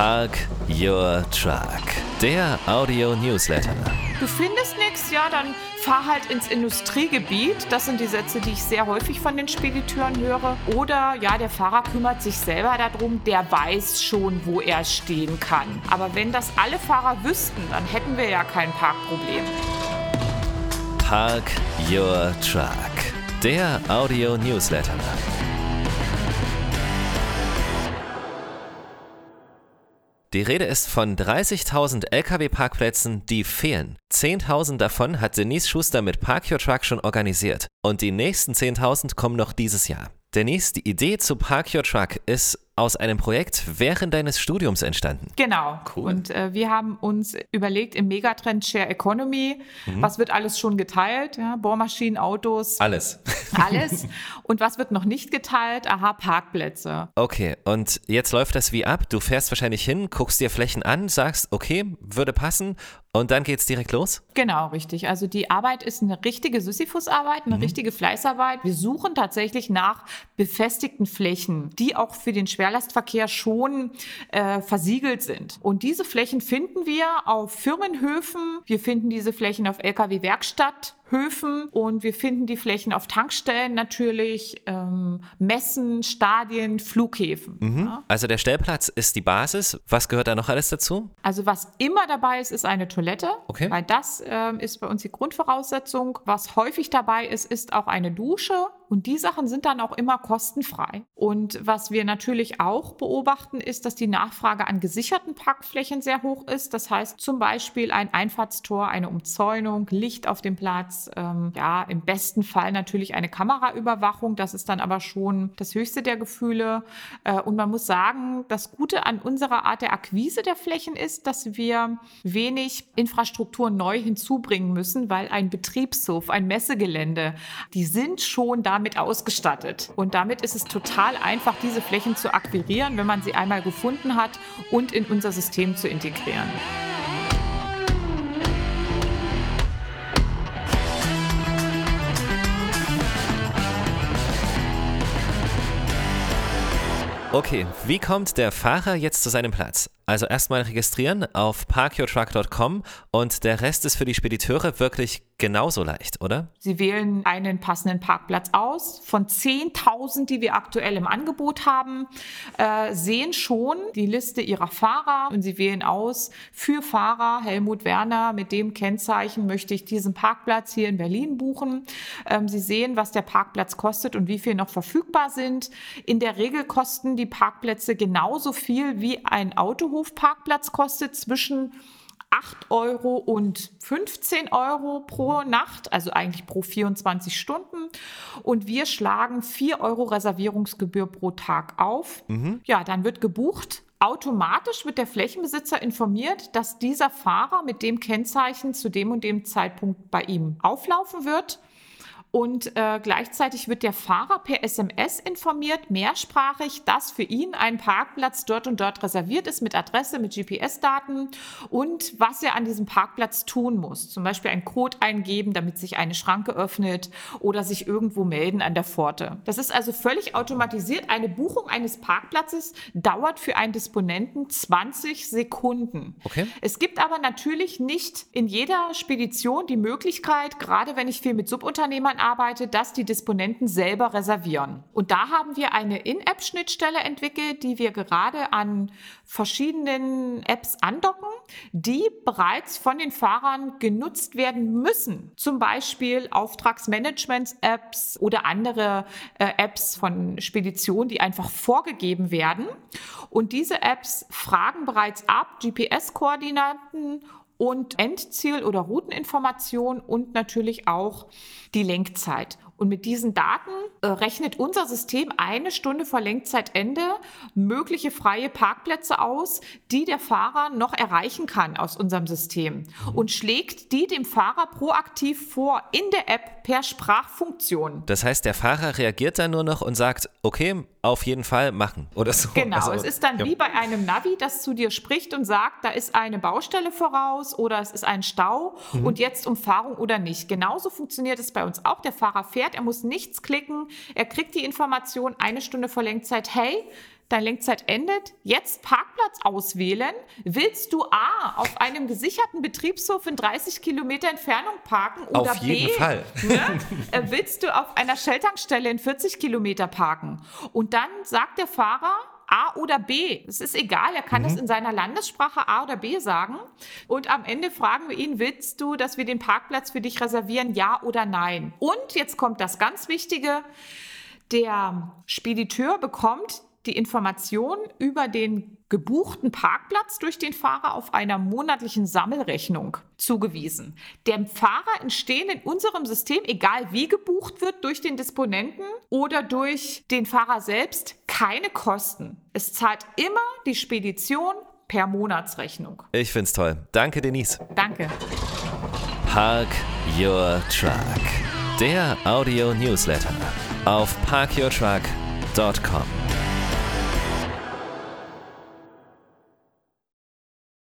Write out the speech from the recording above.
Park Your Truck, der Audio-Newsletter. Du findest nichts, ja, dann fahr halt ins Industriegebiet. Das sind die Sätze, die ich sehr häufig von den Spediteuren höre. Oder ja, der Fahrer kümmert sich selber darum, der weiß schon, wo er stehen kann. Aber wenn das alle Fahrer wüssten, dann hätten wir ja kein Parkproblem. Park Your Truck, der Audio-Newsletter. Die Rede ist von 30.000 Lkw-Parkplätzen, die fehlen. 10.000 davon hat Denise Schuster mit Park Your Truck schon organisiert. Und die nächsten 10.000 kommen noch dieses Jahr. Denise, die Idee zu Park Your Truck ist aus einem Projekt während deines Studiums entstanden. Genau. Cool. Und äh, wir haben uns überlegt im Megatrend Share Economy, mhm. was wird alles schon geteilt? Ja, Bohrmaschinen, Autos. Alles. Alles. Und was wird noch nicht geteilt? Aha, Parkplätze. Okay, und jetzt läuft das wie ab. Du fährst wahrscheinlich hin, guckst dir Flächen an, sagst, okay, würde passen und dann geht's direkt los? Genau, richtig. Also die Arbeit ist eine richtige Sisyphus-Arbeit, eine mhm. richtige Fleißarbeit. Wir suchen tatsächlich nach befestigten Flächen, die auch für den Schwerlastverkehr schon äh, versiegelt sind. Und diese Flächen finden wir auf Firmenhöfen. Wir finden diese Flächen auf Lkw-Werkstatt. Höfen und wir finden die Flächen auf Tankstellen natürlich, ähm, Messen, Stadien, Flughäfen. Mhm. Ja. Also der Stellplatz ist die Basis. Was gehört da noch alles dazu? Also was immer dabei ist, ist eine Toilette, okay. weil das ähm, ist bei uns die Grundvoraussetzung. Was häufig dabei ist, ist auch eine Dusche und die Sachen sind dann auch immer kostenfrei. Und was wir natürlich auch beobachten, ist, dass die Nachfrage an gesicherten Parkflächen sehr hoch ist. Das heißt zum Beispiel ein Einfahrtstor, eine Umzäunung, Licht auf dem Platz, ähm, ja, im besten Fall natürlich eine Kameraüberwachung. Das ist dann aber schon das höchste der Gefühle. Äh, und man muss sagen, das Gute an unserer Art der Akquise der Flächen ist, dass wir wenig Infrastruktur neu hinzubringen müssen, weil ein Betriebshof, ein Messegelände, die sind schon damit ausgestattet. Und damit ist es total einfach, diese Flächen zu akquirieren, wenn man sie einmal gefunden hat und in unser System zu integrieren. Okay, wie kommt der Fahrer jetzt zu seinem Platz? Also erstmal registrieren auf parkyourtruck.com und der Rest ist für die Spediteure wirklich genauso leicht, oder? Sie wählen einen passenden Parkplatz aus. Von 10.000, die wir aktuell im Angebot haben, äh, sehen schon die Liste ihrer Fahrer und sie wählen aus für Fahrer Helmut Werner mit dem Kennzeichen möchte ich diesen Parkplatz hier in Berlin buchen. Ähm, sie sehen, was der Parkplatz kostet und wie viel noch verfügbar sind. In der Regel kosten die Parkplätze genauso viel wie ein Autohofparkplatz kostet zwischen 8 Euro und 15 Euro pro Nacht, also eigentlich pro 24 Stunden. Und wir schlagen 4 Euro Reservierungsgebühr pro Tag auf. Mhm. Ja, dann wird gebucht. Automatisch wird der Flächenbesitzer informiert, dass dieser Fahrer mit dem Kennzeichen zu dem und dem Zeitpunkt bei ihm auflaufen wird. Und äh, gleichzeitig wird der Fahrer per SMS informiert, mehrsprachig, dass für ihn ein Parkplatz dort und dort reserviert ist mit Adresse, mit GPS-Daten und was er an diesem Parkplatz tun muss. Zum Beispiel einen Code eingeben, damit sich eine Schranke öffnet oder sich irgendwo melden an der Pforte. Das ist also völlig automatisiert. Eine Buchung eines Parkplatzes dauert für einen Disponenten 20 Sekunden. Okay. Es gibt aber natürlich nicht in jeder Spedition die Möglichkeit, gerade wenn ich viel mit Subunternehmern arbeitet, dass die Disponenten selber reservieren. Und da haben wir eine In-App-Schnittstelle entwickelt, die wir gerade an verschiedenen Apps andocken, die bereits von den Fahrern genutzt werden müssen. Zum Beispiel Auftragsmanagement-Apps oder andere äh, Apps von Speditionen, die einfach vorgegeben werden. Und diese Apps fragen bereits ab GPS-Koordinaten und Endziel- oder Routeninformation und natürlich auch die Lenkzeit. Und mit diesen Daten äh, rechnet unser System eine Stunde vor Lenkzeitende mögliche freie Parkplätze aus, die der Fahrer noch erreichen kann aus unserem System und schlägt die dem Fahrer proaktiv vor in der App per Sprachfunktion. Das heißt, der Fahrer reagiert dann nur noch und sagt, okay, auf jeden Fall machen oder so. Genau, also, es ist dann ja. wie bei einem Navi, das zu dir spricht und sagt, da ist eine Baustelle voraus oder es ist ein Stau mhm. und jetzt Umfahrung oder nicht. Genauso funktioniert es bei uns auch. Der Fahrer fährt, er muss nichts klicken, er kriegt die Information eine Stunde vor Lenkzeit, hey, deine Lenkzeit endet, jetzt Parkplatz auswählen. Willst du A, auf einem gesicherten Betriebshof in 30 Kilometer Entfernung parken oder Auf jeden B, Fall. Ne, willst du auf einer Shell-Tankstelle in 40 Kilometer parken? Und dann sagt der Fahrer, A oder B. Es ist egal, er kann das in seiner Landessprache A oder B sagen. Und am Ende fragen wir ihn, willst du, dass wir den Parkplatz für dich reservieren, ja oder nein? Und jetzt kommt das ganz Wichtige. Der Spediteur bekommt die Information über den gebuchten Parkplatz durch den Fahrer auf einer monatlichen Sammelrechnung zugewiesen. Dem Fahrer entstehen in unserem System, egal wie gebucht wird, durch den Disponenten oder durch den Fahrer selbst, keine Kosten. Es zahlt immer die Spedition per Monatsrechnung. Ich find's toll. Danke, Denise. Danke. Park Your Truck. Der Audio-Newsletter auf parkyourtruck.com.